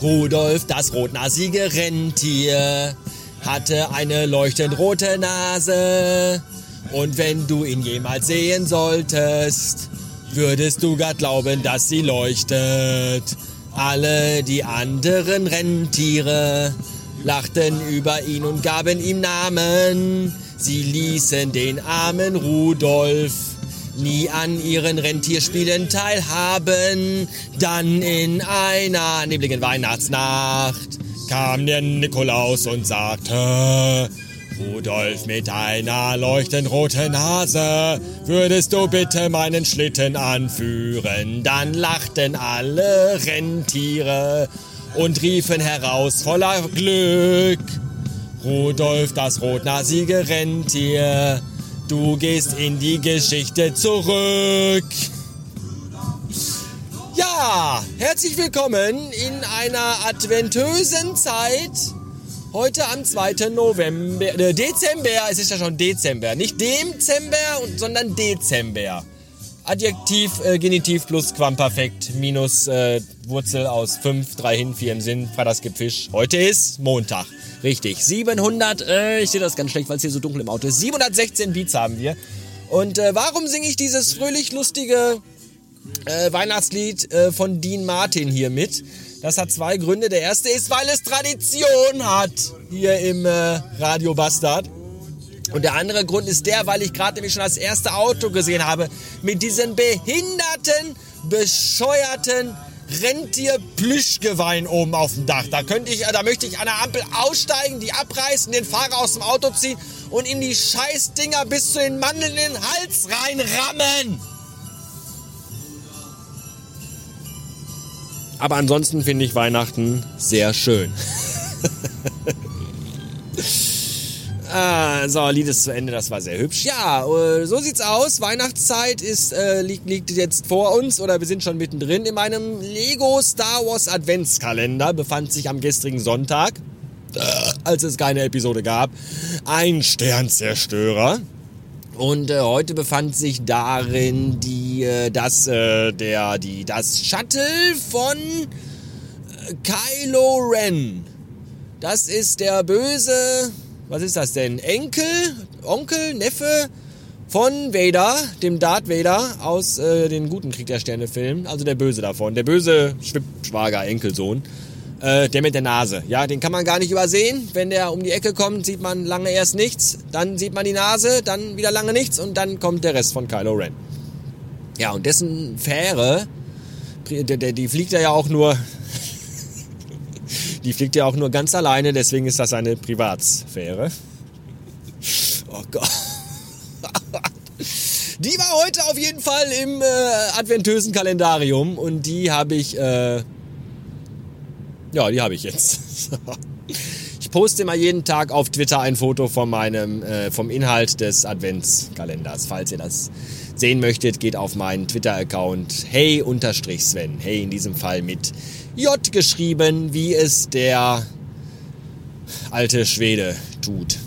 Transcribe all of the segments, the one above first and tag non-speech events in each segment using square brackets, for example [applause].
Rudolf, das rotnasige Rentier, hatte eine leuchtend rote Nase. Und wenn du ihn jemals sehen solltest, würdest du gar glauben, dass sie leuchtet. Alle die anderen Rentiere lachten über ihn und gaben ihm Namen. Sie ließen den armen Rudolf nie an ihren Rentierspielen teilhaben. Dann in einer nebligen Weihnachtsnacht kam der Nikolaus und sagte, Rudolf mit einer leuchtend roten Nase, würdest du bitte meinen Schlitten anführen? Dann lachten alle Rentiere und riefen heraus voller Glück. Rudolf, das rotnasige Rentier, du gehst in die Geschichte zurück. Ja, herzlich willkommen in einer adventösen Zeit. Heute am 2. November, äh, Dezember, es ist ja schon Dezember, nicht Dezember, sondern Dezember. Adjektiv, äh, Genitiv plus Quamperfekt minus äh, Wurzel aus 5, 3 hin, 4 im Sinn, Freitagsgipfisch. Heute ist Montag. Richtig, 700, äh, ich sehe das ganz schlecht, weil es hier so dunkel im Auto ist. 716 Beats haben wir. Und äh, warum singe ich dieses fröhlich lustige äh, Weihnachtslied äh, von Dean Martin hier mit? Das hat zwei Gründe. Der erste ist, weil es Tradition hat hier im Radio Bastard. Und der andere Grund ist der, weil ich gerade nämlich schon das erste Auto gesehen habe mit diesen behinderten, bescheuerten Rentier-Plüschgeweih oben auf dem Dach. Da könnte ich, da möchte ich an der Ampel aussteigen, die abreißen, den Fahrer aus dem Auto ziehen und ihm die Scheißdinger bis zu den Mandeln in den Hals reinrammen. Aber ansonsten finde ich Weihnachten sehr schön. [laughs] Ah, so, Lied ist zu Ende, das war sehr hübsch. Ja, äh, so sieht's aus. Weihnachtszeit ist, äh, liegt, liegt jetzt vor uns oder wir sind schon mittendrin. In meinem Lego Star Wars Adventskalender befand sich am gestrigen Sonntag, äh, als es keine Episode gab, ein Sternzerstörer. Und äh, heute befand sich darin die, äh, das, äh, der, die, das Shuttle von äh, Kylo Ren. Das ist der böse was ist das denn? Enkel, Onkel, Neffe von Vader, dem Darth Vader aus äh, den guten Krieg der Sterne Filmen, also der Böse davon, der böse Schwippschwager, Enkelsohn, äh, der mit der Nase. Ja, den kann man gar nicht übersehen. Wenn der um die Ecke kommt, sieht man lange erst nichts, dann sieht man die Nase, dann wieder lange nichts und dann kommt der Rest von Kylo Ren. Ja, und dessen Fähre, die, die fliegt er ja auch nur die fliegt ja auch nur ganz alleine, deswegen ist das eine Privatsphäre. Oh Gott. Die war heute auf jeden Fall im äh, adventösen Kalendarium und die habe ich, äh, ja, die habe ich jetzt. [laughs] ich poste immer jeden Tag auf Twitter ein Foto von meinem, äh, vom Inhalt des Adventskalenders. Falls ihr das sehen möchtet, geht auf meinen Twitter-Account hey-sven. Hey in diesem Fall mit J geschrieben, wie es der alte Schwede tut.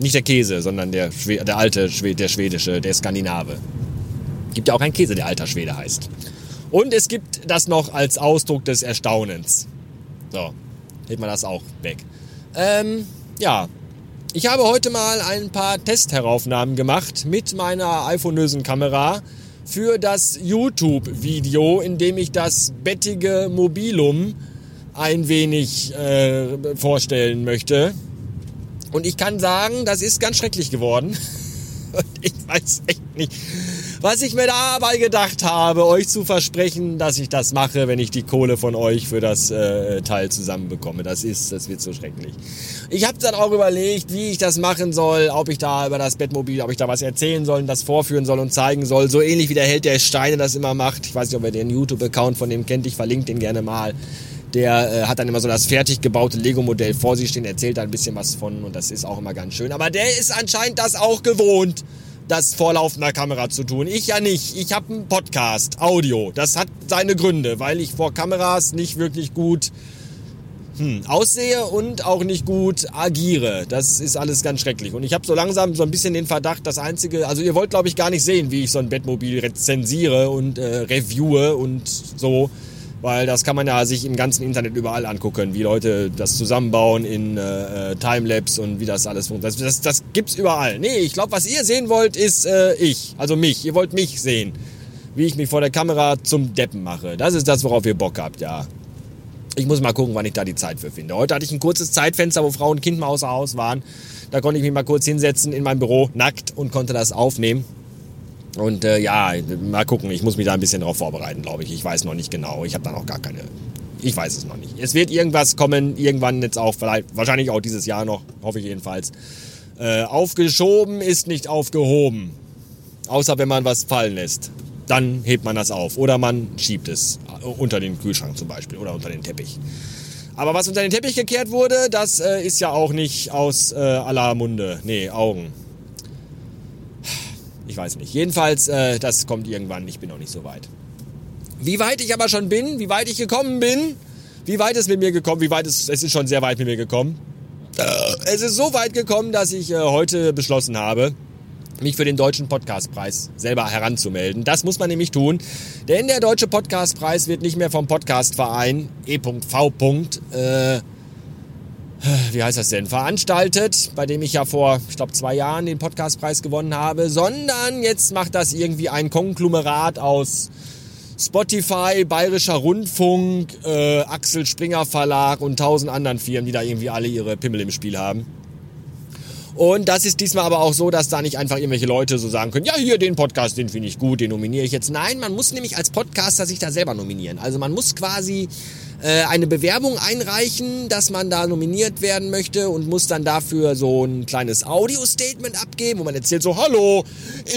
Nicht der Käse, sondern der, Schwe der alte Schwede, der schwedische, der Skandinave. Gibt ja auch einen Käse, der alter Schwede heißt. Und es gibt das noch als Ausdruck des Erstaunens. So, hält man das auch weg. Ähm, ja, ich habe heute mal ein paar Testheraufnahmen gemacht mit meiner iPhone-ösen Kamera für das YouTube-Video, in dem ich das bettige Mobilum ein wenig äh, vorstellen möchte. Und ich kann sagen, das ist ganz schrecklich geworden. [laughs] Und [laughs] ich weiß echt nicht, was ich mir dabei gedacht habe, euch zu versprechen, dass ich das mache, wenn ich die Kohle von euch für das äh, Teil zusammenbekomme. Das ist, das wird so schrecklich. Ich habe dann auch überlegt, wie ich das machen soll, ob ich da über das Bettmobil, ob ich da was erzählen soll, das vorführen soll und zeigen soll. So ähnlich wie der Held der Steine das immer macht. Ich weiß nicht, ob ihr den YouTube-Account von dem kennt. Ich verlinke den gerne mal. Der äh, hat dann immer so das fertig gebaute Lego-Modell vor sich stehen, erzählt da ein bisschen was von und das ist auch immer ganz schön. Aber der ist anscheinend das auch gewohnt das vor laufender Kamera zu tun. Ich ja nicht. Ich habe einen Podcast, Audio. Das hat seine Gründe, weil ich vor Kameras nicht wirklich gut hm, aussehe und auch nicht gut agiere. Das ist alles ganz schrecklich. Und ich habe so langsam so ein bisschen den Verdacht, das Einzige, also ihr wollt glaube ich gar nicht sehen, wie ich so ein Bettmobil rezensiere und äh, reviewe und so. Weil das kann man ja sich im ganzen Internet überall angucken, wie Leute das zusammenbauen in äh, äh Timelapse und wie das alles funktioniert. Das, das, das gibt's überall. Nee, ich glaube, was ihr sehen wollt, ist äh, ich. Also mich. Ihr wollt mich sehen. Wie ich mich vor der Kamera zum Deppen mache. Das ist das, worauf ihr Bock habt, ja. Ich muss mal gucken, wann ich da die Zeit für finde. Heute hatte ich ein kurzes Zeitfenster, wo Frau und Kind mal außer Haus waren. Da konnte ich mich mal kurz hinsetzen in meinem Büro, nackt, und konnte das aufnehmen. Und äh, ja, mal gucken, ich muss mich da ein bisschen darauf vorbereiten, glaube ich. Ich weiß noch nicht genau. Ich habe da noch gar keine. Ich weiß es noch nicht. Es wird irgendwas kommen, irgendwann jetzt auch, vielleicht, wahrscheinlich auch dieses Jahr noch, hoffe ich jedenfalls. Äh, aufgeschoben ist nicht aufgehoben. Außer wenn man was fallen lässt. Dann hebt man das auf. Oder man schiebt es. Äh, unter den Kühlschrank zum Beispiel. Oder unter den Teppich. Aber was unter den Teppich gekehrt wurde, das äh, ist ja auch nicht aus äh, aller Munde. Nee, Augen. Weiß nicht. Jedenfalls, äh, das kommt irgendwann. Ich bin noch nicht so weit. Wie weit ich aber schon bin, wie weit ich gekommen bin, wie weit es mit mir gekommen, wie weit es, es ist schon sehr weit mit mir gekommen. Äh, es ist so weit gekommen, dass ich äh, heute beschlossen habe, mich für den Deutschen Podcastpreis selber heranzumelden. Das muss man nämlich tun, denn der Deutsche Podcastpreis wird nicht mehr vom Podcastverein E.V. Äh, wie heißt das denn, veranstaltet, bei dem ich ja vor, ich glaube, zwei Jahren den Podcastpreis gewonnen habe, sondern jetzt macht das irgendwie ein Konglomerat aus Spotify, Bayerischer Rundfunk, äh, Axel Springer Verlag und tausend anderen Firmen, die da irgendwie alle ihre Pimmel im Spiel haben. Und das ist diesmal aber auch so, dass da nicht einfach irgendwelche Leute so sagen können, ja, hier den Podcast, den finde ich gut, den nominiere ich jetzt. Nein, man muss nämlich als Podcaster sich da selber nominieren. Also man muss quasi äh, eine Bewerbung einreichen, dass man da nominiert werden möchte und muss dann dafür so ein kleines Audio-Statement abgeben, wo man erzählt so, hallo,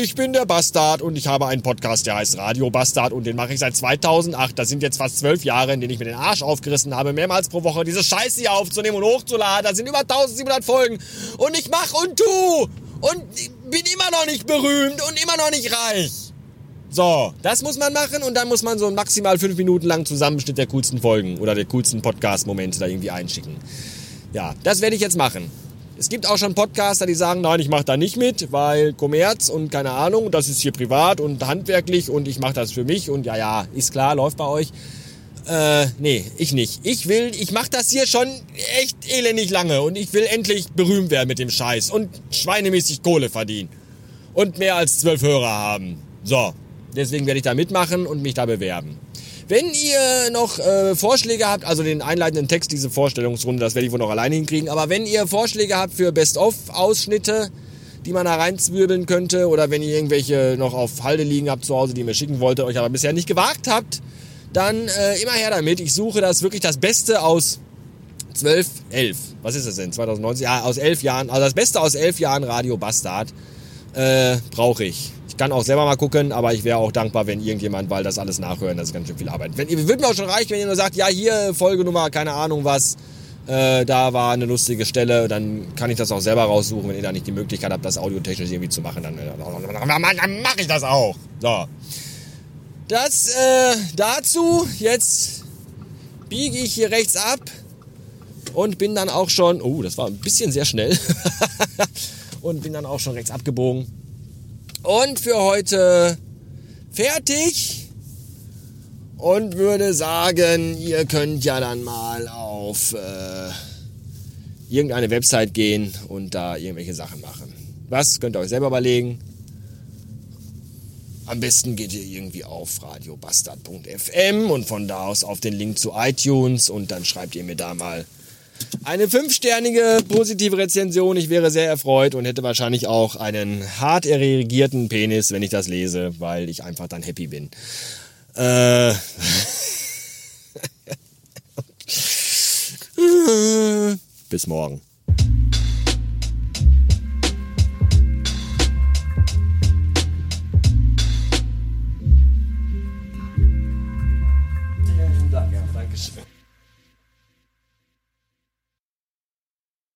ich bin der Bastard und ich habe einen Podcast, der heißt Radio Bastard und den mache ich seit 2008. Das sind jetzt fast zwölf Jahre, in denen ich mir den Arsch aufgerissen habe, mehrmals pro Woche diese Scheiße hier aufzunehmen und hochzuladen. Da sind über 1700 Folgen und ich mach und tu und bin immer noch nicht berühmt und immer noch nicht reich. So, das muss man machen und dann muss man so maximal fünf Minuten langen Zusammenschnitt der coolsten Folgen oder der coolsten Podcast-Momente da irgendwie einschicken. Ja, das werde ich jetzt machen. Es gibt auch schon Podcaster, die sagen, nein, ich mache da nicht mit, weil Kommerz und keine Ahnung, das ist hier privat und handwerklich und ich mache das für mich und ja, ja, ist klar, läuft bei euch. Äh, nee, ich nicht. Ich will, ich mache das hier schon echt elendig lange und ich will endlich berühmt werden mit dem Scheiß und schweinemäßig Kohle verdienen. Und mehr als zwölf Hörer haben. So, Deswegen werde ich da mitmachen und mich da bewerben. Wenn ihr noch äh, Vorschläge habt, also den einleitenden Text, diese Vorstellungsrunde, das werde ich wohl noch alleine hinkriegen, aber wenn ihr Vorschläge habt für Best-of-Ausschnitte, die man da reinzwirbeln könnte, oder wenn ihr irgendwelche noch auf Halde liegen habt zu Hause, die ihr mir schicken wolltet, euch aber bisher nicht gewagt habt, dann äh, immer her damit. Ich suche das wirklich das Beste aus 12, 11, was ist das denn, 2090? Ja, aus 11 Jahren, also das Beste aus 11 Jahren Radio Bastard äh, brauche ich. Kann auch selber mal gucken, aber ich wäre auch dankbar, wenn irgendjemand, weil das alles nachhören, das ist ganz schön viel Arbeit. Wenn, würde mir auch schon reichen, wenn ihr nur sagt, ja, hier Folgenummer, keine Ahnung was, äh, da war eine lustige Stelle, dann kann ich das auch selber raussuchen. Wenn ihr da nicht die Möglichkeit habt, das audiotechnisch irgendwie zu machen, dann, dann mache ich das auch. So. Das äh, dazu, jetzt biege ich hier rechts ab und bin dann auch schon, oh, das war ein bisschen sehr schnell, [laughs] und bin dann auch schon rechts abgebogen und für heute fertig und würde sagen, ihr könnt ja dann mal auf äh, irgendeine Website gehen und da irgendwelche Sachen machen. Was könnt ihr euch selber überlegen? Am besten geht ihr irgendwie auf radiobastard.fm und von da aus auf den Link zu iTunes und dann schreibt ihr mir da mal eine fünfsternige positive Rezension. Ich wäre sehr erfreut und hätte wahrscheinlich auch einen hart erregierten Penis, wenn ich das lese, weil ich einfach dann happy bin. Äh. [laughs] Bis morgen.